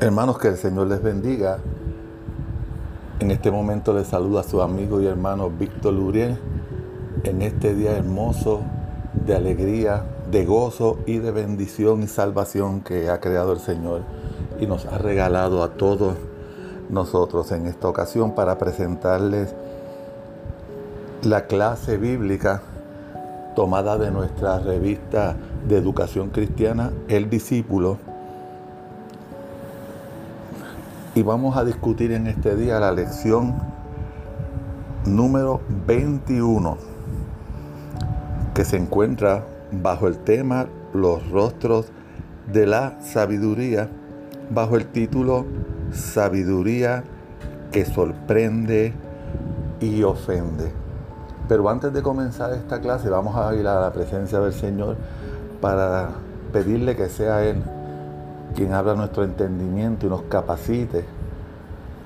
Hermanos, que el Señor les bendiga. En este momento les saluda a su amigo y hermano Víctor Luriel en este día hermoso de alegría, de gozo y de bendición y salvación que ha creado el Señor y nos ha regalado a todos nosotros en esta ocasión para presentarles la clase bíblica tomada de nuestra revista de educación cristiana, El Discípulo y vamos a discutir en este día la lección número 21 que se encuentra bajo el tema Los rostros de la sabiduría, bajo el título Sabiduría que sorprende y ofende. Pero antes de comenzar esta clase vamos a ir a la presencia del Señor para pedirle que sea Él quien abra nuestro entendimiento y nos capacite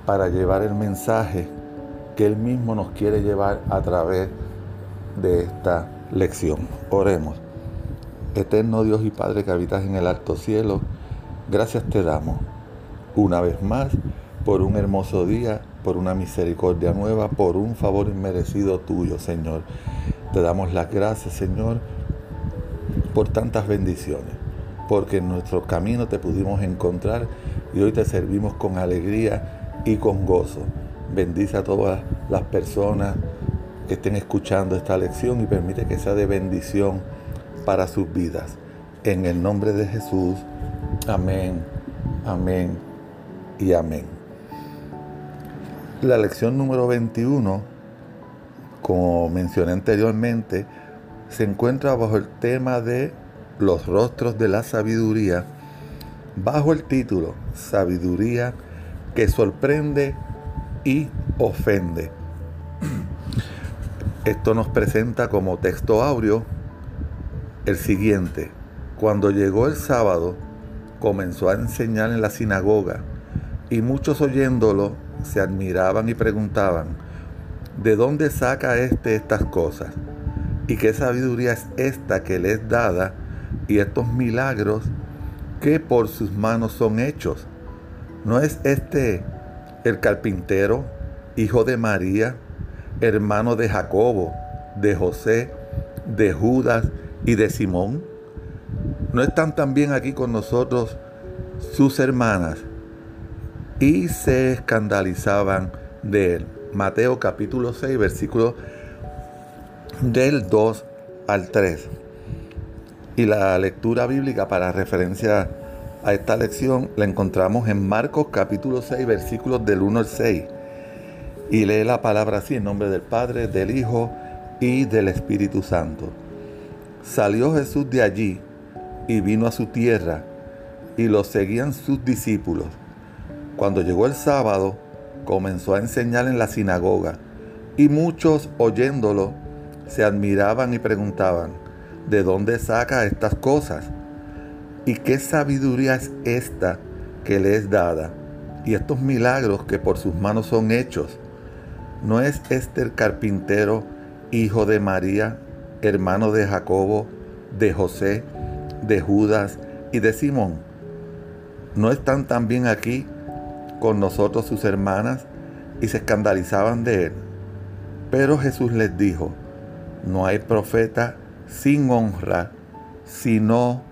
para llevar el mensaje que Él mismo nos quiere llevar a través de esta lección. Oremos. Eterno Dios y Padre que habitas en el alto cielo, gracias te damos una vez más por un hermoso día, por una misericordia nueva, por un favor inmerecido tuyo, Señor. Te damos las gracias, Señor, por tantas bendiciones porque en nuestro camino te pudimos encontrar y hoy te servimos con alegría y con gozo. Bendice a todas las personas que estén escuchando esta lección y permite que sea de bendición para sus vidas. En el nombre de Jesús, amén, amén y amén. La lección número 21, como mencioné anteriormente, se encuentra bajo el tema de los rostros de la sabiduría bajo el título Sabiduría que sorprende y ofende. Esto nos presenta como texto áureo el siguiente. Cuando llegó el sábado, comenzó a enseñar en la sinagoga y muchos oyéndolo se admiraban y preguntaban, ¿de dónde saca éste estas cosas? ¿Y qué sabiduría es esta que le es dada? Y estos milagros que por sus manos son hechos. ¿No es este el carpintero, hijo de María, hermano de Jacobo, de José, de Judas y de Simón? ¿No están también aquí con nosotros sus hermanas? Y se escandalizaban de él. Mateo capítulo 6, versículo del 2 al 3. Y la lectura bíblica para referencia a esta lección la encontramos en Marcos capítulo 6 versículos del 1 al 6. Y lee la palabra así en nombre del Padre, del Hijo y del Espíritu Santo. Salió Jesús de allí y vino a su tierra y lo seguían sus discípulos. Cuando llegó el sábado, comenzó a enseñar en la sinagoga y muchos oyéndolo se admiraban y preguntaban, ¿De dónde saca estas cosas? ¿Y qué sabiduría es esta que le es dada? Y estos milagros que por sus manos son hechos. ¿No es este el carpintero, hijo de María, hermano de Jacobo, de José, de Judas y de Simón? ¿No están también aquí con nosotros sus hermanas? Y se escandalizaban de él. Pero Jesús les dijo, no hay profeta sin honra, sino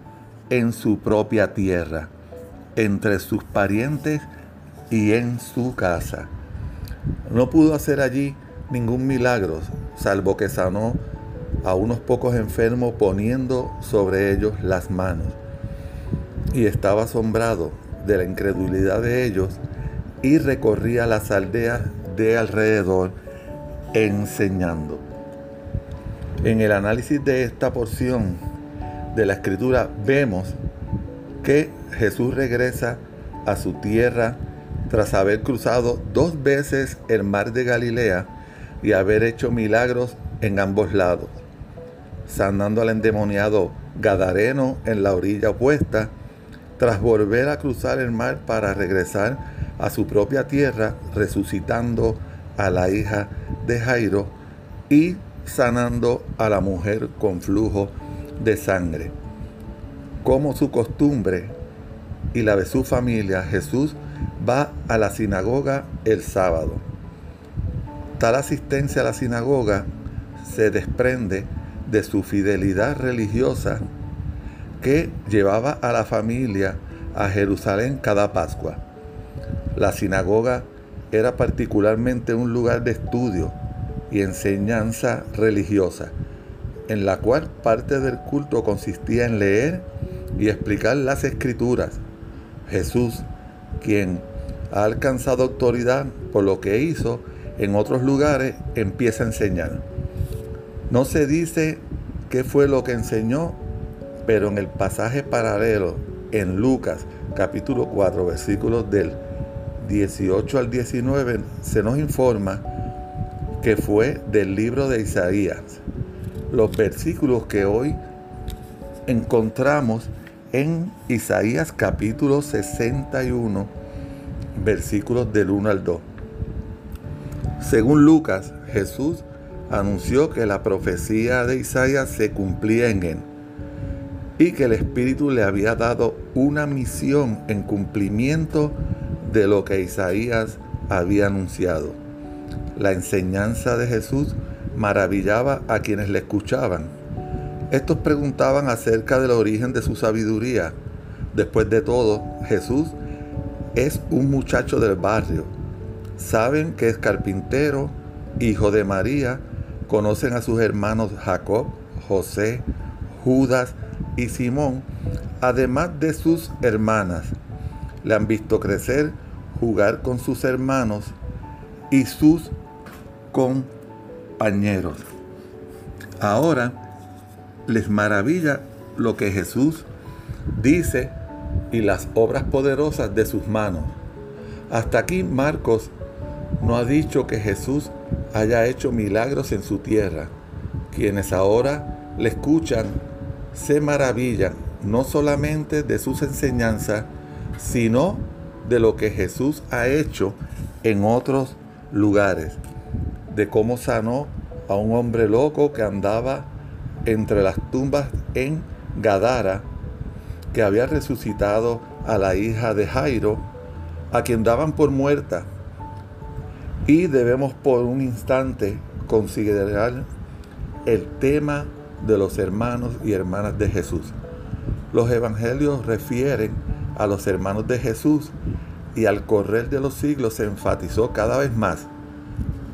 en su propia tierra, entre sus parientes y en su casa. No pudo hacer allí ningún milagro, salvo que sanó a unos pocos enfermos poniendo sobre ellos las manos. Y estaba asombrado de la incredulidad de ellos y recorría las aldeas de alrededor enseñando. En el análisis de esta porción de la escritura vemos que Jesús regresa a su tierra tras haber cruzado dos veces el mar de Galilea y haber hecho milagros en ambos lados, sanando al endemoniado Gadareno en la orilla opuesta, tras volver a cruzar el mar para regresar a su propia tierra, resucitando a la hija de Jairo y sanando a la mujer con flujo de sangre. Como su costumbre, y la de su familia, Jesús va a la sinagoga el sábado. Tal asistencia a la sinagoga se desprende de su fidelidad religiosa que llevaba a la familia a Jerusalén cada Pascua. La sinagoga era particularmente un lugar de estudio y enseñanza religiosa, en la cual parte del culto consistía en leer y explicar las escrituras. Jesús, quien ha alcanzado autoridad por lo que hizo en otros lugares, empieza a enseñar. No se dice qué fue lo que enseñó, pero en el pasaje paralelo en Lucas capítulo 4 versículos del 18 al 19 se nos informa que fue del libro de Isaías. Los versículos que hoy encontramos en Isaías capítulo 61, versículos del 1 al 2. Según Lucas, Jesús anunció que la profecía de Isaías se cumplía en él y que el Espíritu le había dado una misión en cumplimiento de lo que Isaías había anunciado. La enseñanza de Jesús maravillaba a quienes le escuchaban. Estos preguntaban acerca del origen de su sabiduría. Después de todo, Jesús es un muchacho del barrio. Saben que es carpintero, hijo de María, conocen a sus hermanos Jacob, José, Judas y Simón, además de sus hermanas. Le han visto crecer, jugar con sus hermanos y sus compañeros. Ahora les maravilla lo que Jesús dice y las obras poderosas de sus manos. Hasta aquí Marcos no ha dicho que Jesús haya hecho milagros en su tierra. Quienes ahora le escuchan se maravillan no solamente de sus enseñanzas, sino de lo que Jesús ha hecho en otros lugares, de cómo sanó a un hombre loco que andaba entre las tumbas en Gadara, que había resucitado a la hija de Jairo, a quien daban por muerta. Y debemos por un instante considerar el tema de los hermanos y hermanas de Jesús. Los evangelios refieren a los hermanos de Jesús y al correr de los siglos se enfatizó cada vez más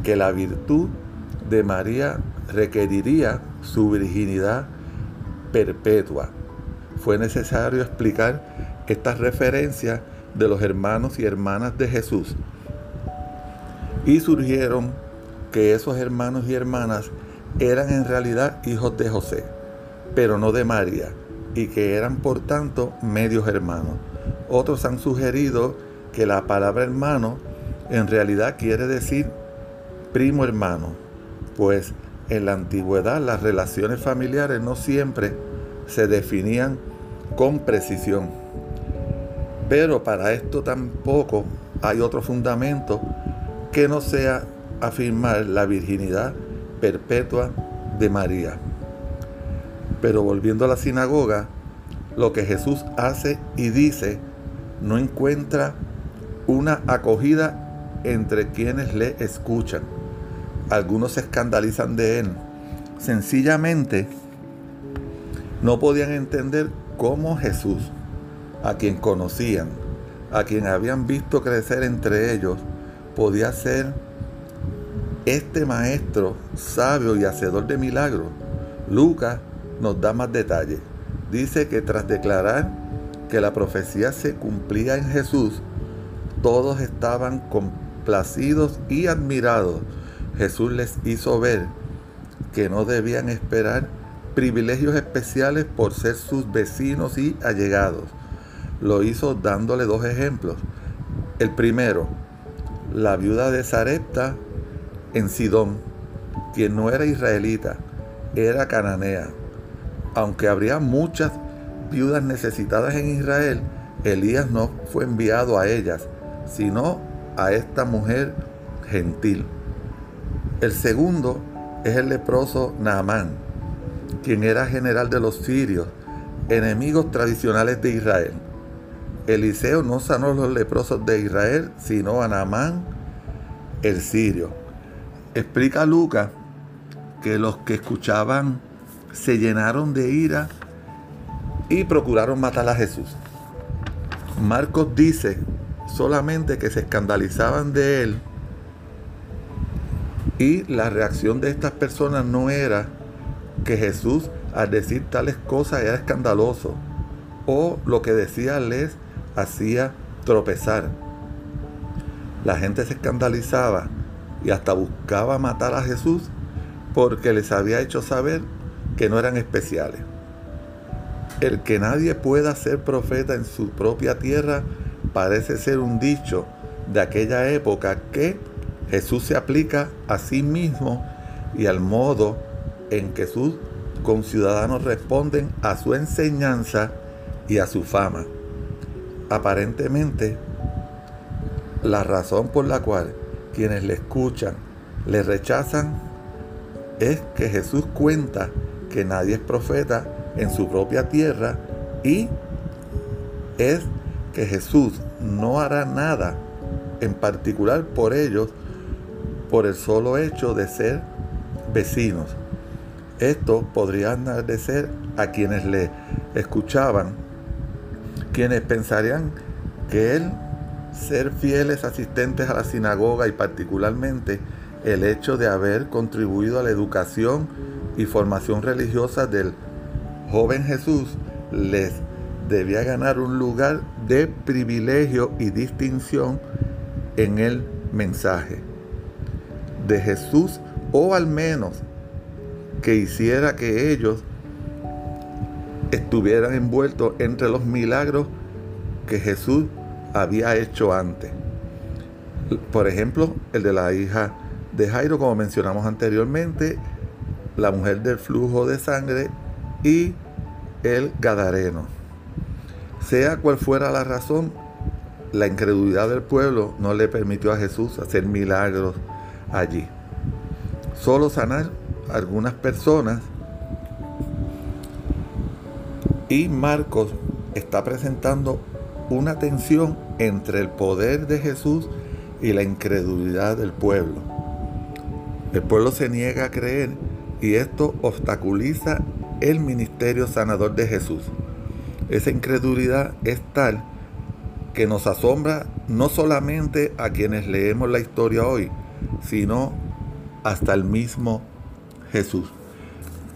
que la virtud de María requeriría su virginidad perpetua. Fue necesario explicar estas referencias de los hermanos y hermanas de Jesús. Y surgieron que esos hermanos y hermanas eran en realidad hijos de José, pero no de María, y que eran por tanto medios hermanos. Otros han sugerido que la palabra hermano en realidad quiere decir primo hermano, pues en la antigüedad las relaciones familiares no siempre se definían con precisión. Pero para esto tampoco hay otro fundamento que no sea afirmar la virginidad perpetua de María. Pero volviendo a la sinagoga, lo que Jesús hace y dice no encuentra una acogida entre quienes le escuchan. Algunos se escandalizan de él. Sencillamente no podían entender cómo Jesús, a quien conocían, a quien habían visto crecer entre ellos, podía ser este maestro sabio y hacedor de milagros, Lucas nos da más detalles. Dice que tras declarar que la profecía se cumplía en Jesús, todos estaban complacidos y admirados. Jesús les hizo ver que no debían esperar privilegios especiales por ser sus vecinos y allegados. Lo hizo dándole dos ejemplos. El primero, la viuda de Sarepta en Sidón, quien no era israelita, era cananea. Aunque habría muchas viudas necesitadas en Israel, Elías no fue enviado a ellas, sino a esta mujer gentil. El segundo es el leproso Naamán, quien era general de los sirios, enemigos tradicionales de Israel. Eliseo no sanó a los leprosos de Israel, sino a Naamán, el sirio. Explica Lucas que los que escuchaban se llenaron de ira y procuraron matar a Jesús. Marcos dice solamente que se escandalizaban de él y la reacción de estas personas no era que Jesús al decir tales cosas era escandaloso o lo que decía les hacía tropezar. La gente se escandalizaba y hasta buscaba matar a Jesús porque les había hecho saber que no eran especiales. El que nadie pueda ser profeta en su propia tierra parece ser un dicho de aquella época que Jesús se aplica a sí mismo y al modo en que sus conciudadanos responden a su enseñanza y a su fama. Aparentemente, la razón por la cual quienes le escuchan le rechazan es que Jesús cuenta que nadie es profeta en su propia tierra y es que Jesús no hará nada en particular por ellos por el solo hecho de ser vecinos. Esto podría ser a quienes le escuchaban, quienes pensarían que él ser fieles asistentes a la sinagoga y particularmente el hecho de haber contribuido a la educación y formación religiosa del joven Jesús les debía ganar un lugar de privilegio y distinción en el mensaje de Jesús o al menos que hiciera que ellos estuvieran envueltos entre los milagros que Jesús había hecho antes. Por ejemplo, el de la hija de Jairo, como mencionamos anteriormente, la mujer del flujo de sangre y el Gadareno. Sea cual fuera la razón, la incredulidad del pueblo no le permitió a Jesús hacer milagros allí. Solo sanar algunas personas y Marcos está presentando una tensión entre el poder de Jesús y la incredulidad del pueblo. El pueblo se niega a creer y esto obstaculiza el ministerio sanador de Jesús. Esa incredulidad es tal que nos asombra no solamente a quienes leemos la historia hoy, sino hasta el mismo Jesús.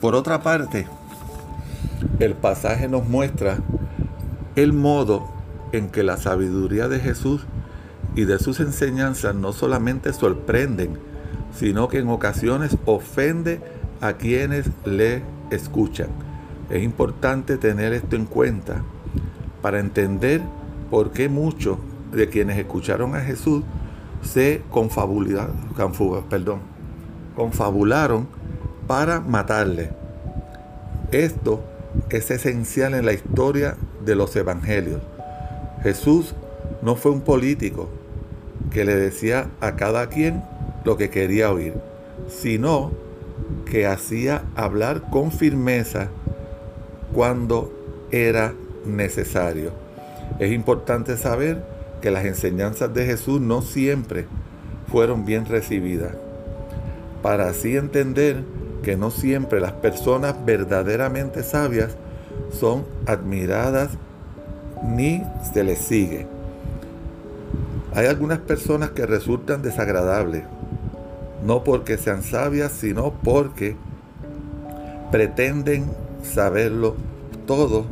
Por otra parte, el pasaje nos muestra el modo en que la sabiduría de Jesús y de sus enseñanzas no solamente sorprenden, sino que en ocasiones ofende a quienes le escuchan. Es importante tener esto en cuenta para entender por qué muchos de quienes escucharon a Jesús se confabularon, perdón, confabularon para matarle. Esto es esencial en la historia de los evangelios. Jesús no fue un político que le decía a cada quien lo que quería oír, sino que hacía hablar con firmeza cuando era necesario. Es importante saber que las enseñanzas de Jesús no siempre fueron bien recibidas, para así entender que no siempre las personas verdaderamente sabias son admiradas ni se les sigue. Hay algunas personas que resultan desagradables, no porque sean sabias, sino porque pretenden saberlo todo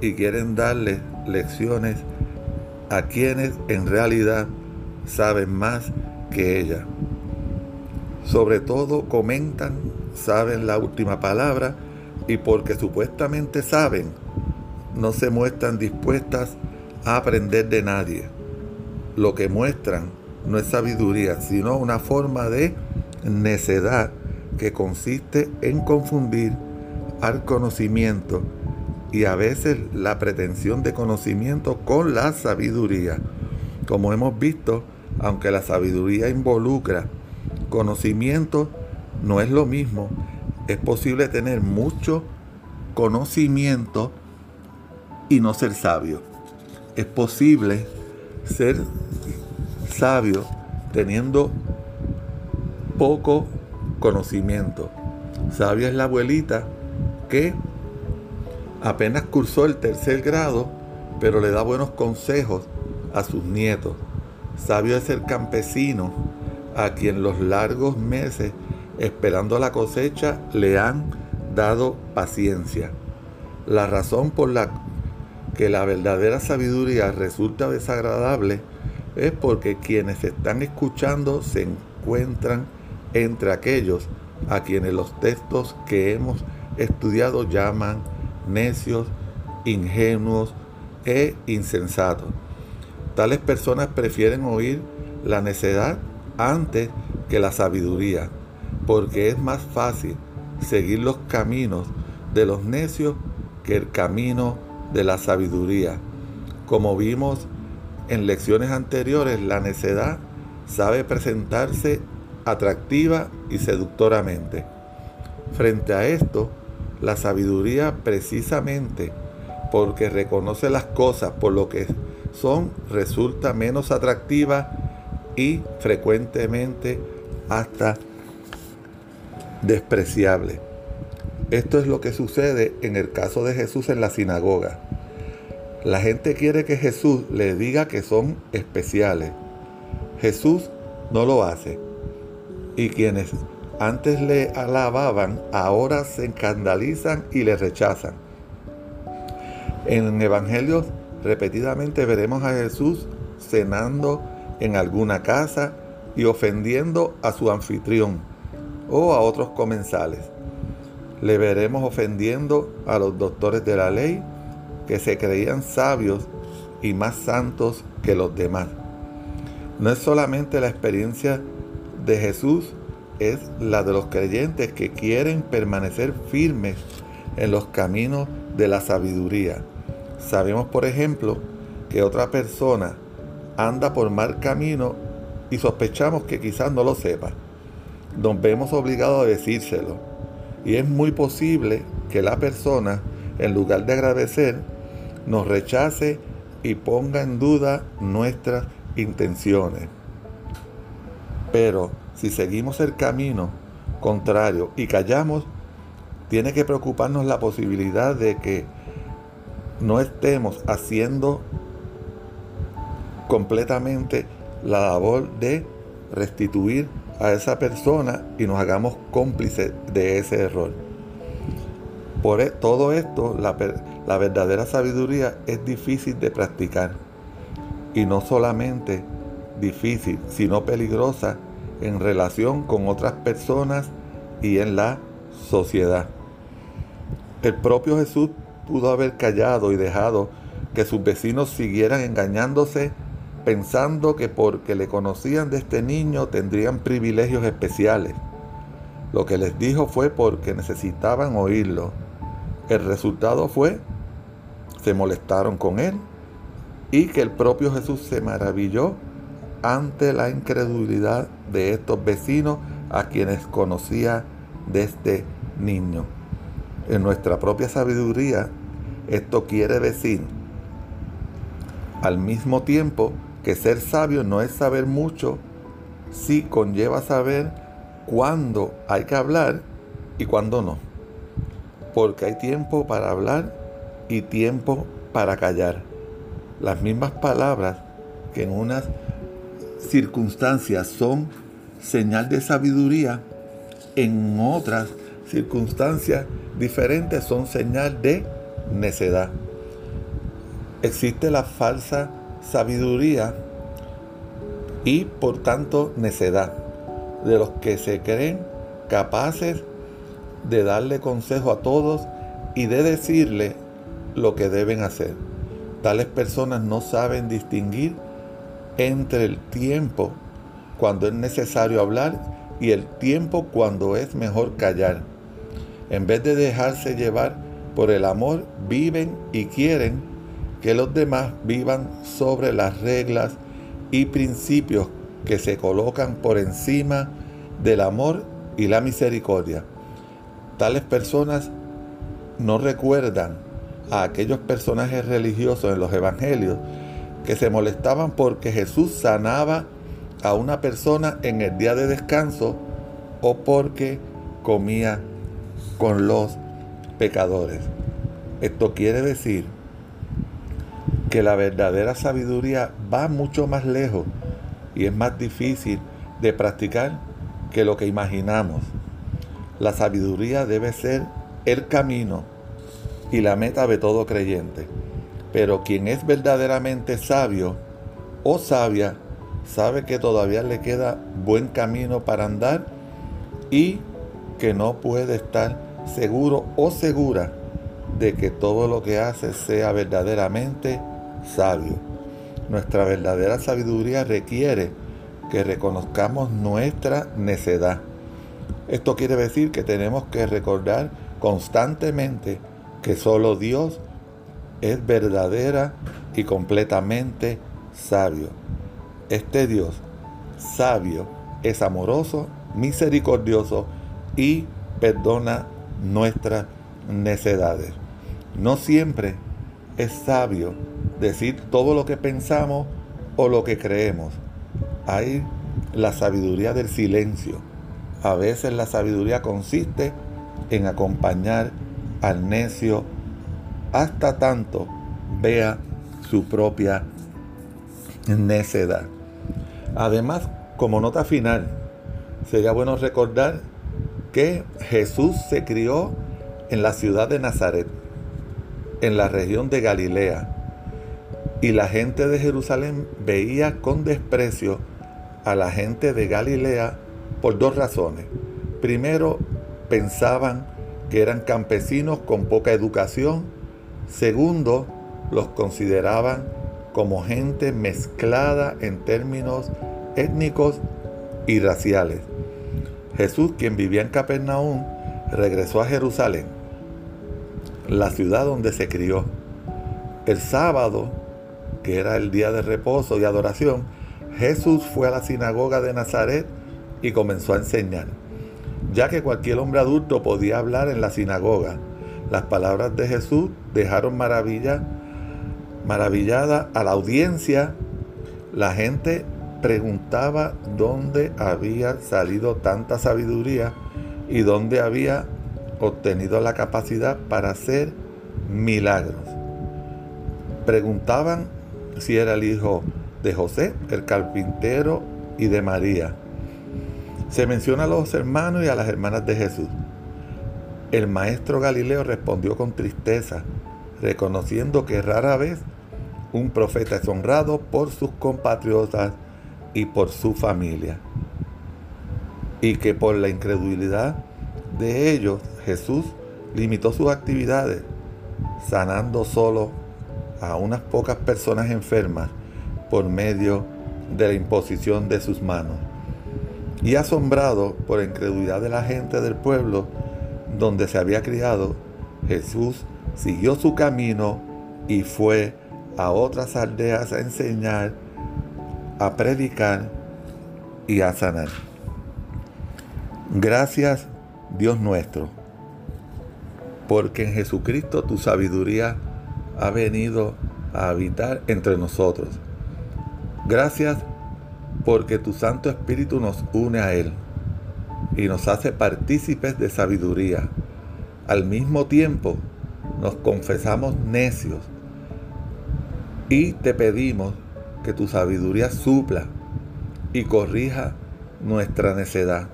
y quieren darle lecciones a quienes en realidad saben más que ella. Sobre todo comentan, saben la última palabra y porque supuestamente saben, no se muestran dispuestas a aprender de nadie. Lo que muestran no es sabiduría, sino una forma de necedad que consiste en confundir al conocimiento y a veces la pretensión de conocimiento con la sabiduría. Como hemos visto, aunque la sabiduría involucra conocimiento, no es lo mismo. Es posible tener mucho conocimiento y no ser sabio. es posible ser sabio teniendo poco conocimiento. Sabia es la abuelita que apenas cursó el tercer grado, pero le da buenos consejos a sus nietos. Sabio es el campesino a quien los largos meses esperando la cosecha le han dado paciencia. La razón por la que la verdadera sabiduría resulta desagradable es porque quienes están escuchando se encuentran entre aquellos a quienes los textos que hemos estudiado llaman necios, ingenuos e insensatos. Tales personas prefieren oír la necedad antes que la sabiduría, porque es más fácil seguir los caminos de los necios que el camino de la sabiduría. Como vimos en lecciones anteriores, la necedad sabe presentarse atractiva y seductoramente. Frente a esto, la sabiduría precisamente porque reconoce las cosas por lo que son, resulta menos atractiva y frecuentemente hasta despreciable. Esto es lo que sucede en el caso de Jesús en la sinagoga. La gente quiere que Jesús le diga que son especiales. Jesús no lo hace. Y quienes antes le alababan, ahora se escandalizan y le rechazan. En Evangelios repetidamente veremos a Jesús cenando en alguna casa y ofendiendo a su anfitrión o a otros comensales. Le veremos ofendiendo a los doctores de la ley que se creían sabios y más santos que los demás. No es solamente la experiencia de Jesús, es la de los creyentes que quieren permanecer firmes en los caminos de la sabiduría. Sabemos, por ejemplo, que otra persona anda por mal camino y sospechamos que quizás no lo sepa. Nos vemos obligados a decírselo. Y es muy posible que la persona, en lugar de agradecer, nos rechace y ponga en duda nuestras intenciones. Pero si seguimos el camino contrario y callamos, tiene que preocuparnos la posibilidad de que no estemos haciendo completamente la labor de restituir a esa persona y nos hagamos cómplices de ese error. Por e, todo esto, la, la verdadera sabiduría es difícil de practicar y no solamente difícil, sino peligrosa en relación con otras personas y en la sociedad. El propio Jesús pudo haber callado y dejado que sus vecinos siguieran engañándose pensando que porque le conocían de este niño tendrían privilegios especiales. Lo que les dijo fue porque necesitaban oírlo. El resultado fue, se molestaron con él y que el propio Jesús se maravilló ante la incredulidad de estos vecinos a quienes conocía de este niño. En nuestra propia sabiduría, esto quiere decir, al mismo tiempo que ser sabio no es saber mucho, sí conlleva saber cuándo hay que hablar y cuándo no. Porque hay tiempo para hablar y tiempo para callar. Las mismas palabras que en unas circunstancias son señal de sabiduría, en otras circunstancias diferentes son señal de necedad. Existe la falsa sabiduría y por tanto necedad de los que se creen capaces de darle consejo a todos y de decirle lo que deben hacer. Tales personas no saben distinguir entre el tiempo cuando es necesario hablar y el tiempo cuando es mejor callar. En vez de dejarse llevar por el amor, viven y quieren que los demás vivan sobre las reglas y principios que se colocan por encima del amor y la misericordia. Tales personas no recuerdan a aquellos personajes religiosos en los evangelios que se molestaban porque Jesús sanaba a una persona en el día de descanso o porque comía con los pecadores. Esto quiere decir que la verdadera sabiduría va mucho más lejos y es más difícil de practicar que lo que imaginamos. La sabiduría debe ser el camino y la meta de todo creyente. Pero quien es verdaderamente sabio o sabia sabe que todavía le queda buen camino para andar y que no puede estar seguro o segura de que todo lo que hace sea verdaderamente sabio. Nuestra verdadera sabiduría requiere que reconozcamos nuestra necedad. Esto quiere decir que tenemos que recordar constantemente que solo Dios es verdadera y completamente sabio. Este Dios sabio es amoroso, misericordioso y perdona nuestras necedades. No siempre es sabio decir todo lo que pensamos o lo que creemos. Hay la sabiduría del silencio. A veces la sabiduría consiste en acompañar al necio hasta tanto vea su propia necedad. Además, como nota final, sería bueno recordar que Jesús se crió en la ciudad de Nazaret, en la región de Galilea, y la gente de Jerusalén veía con desprecio a la gente de Galilea por dos razones. Primero, pensaban que eran campesinos con poca educación. Segundo, los consideraban como gente mezclada en términos étnicos y raciales. Jesús, quien vivía en Capernaum, regresó a Jerusalén, la ciudad donde se crió. El sábado, que era el día de reposo y adoración, Jesús fue a la sinagoga de Nazaret y comenzó a enseñar ya que cualquier hombre adulto podía hablar en la sinagoga. Las palabras de Jesús dejaron maravilla, maravillada a la audiencia. La gente preguntaba dónde había salido tanta sabiduría y dónde había obtenido la capacidad para hacer milagros. Preguntaban si era el hijo de José, el carpintero, y de María se menciona a los hermanos y a las hermanas de Jesús. El maestro Galileo respondió con tristeza, reconociendo que rara vez un profeta es honrado por sus compatriotas y por su familia. Y que por la incredulidad de ellos Jesús limitó sus actividades, sanando solo a unas pocas personas enfermas por medio de la imposición de sus manos y asombrado por la incredulidad de la gente del pueblo donde se había criado, Jesús siguió su camino y fue a otras aldeas a enseñar, a predicar y a sanar. Gracias Dios nuestro, porque en Jesucristo tu sabiduría ha venido a habitar entre nosotros. Gracias porque tu Santo Espíritu nos une a Él y nos hace partícipes de sabiduría. Al mismo tiempo, nos confesamos necios y te pedimos que tu sabiduría supla y corrija nuestra necedad.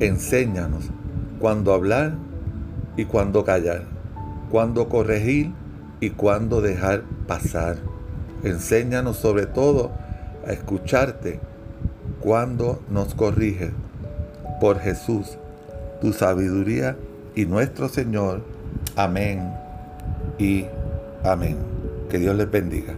Enséñanos cuándo hablar y cuándo callar, cuándo corregir y cuándo dejar pasar. Enséñanos sobre todo a escucharte cuando nos corriges. Por Jesús, tu sabiduría y nuestro Señor. Amén y amén. Que Dios les bendiga.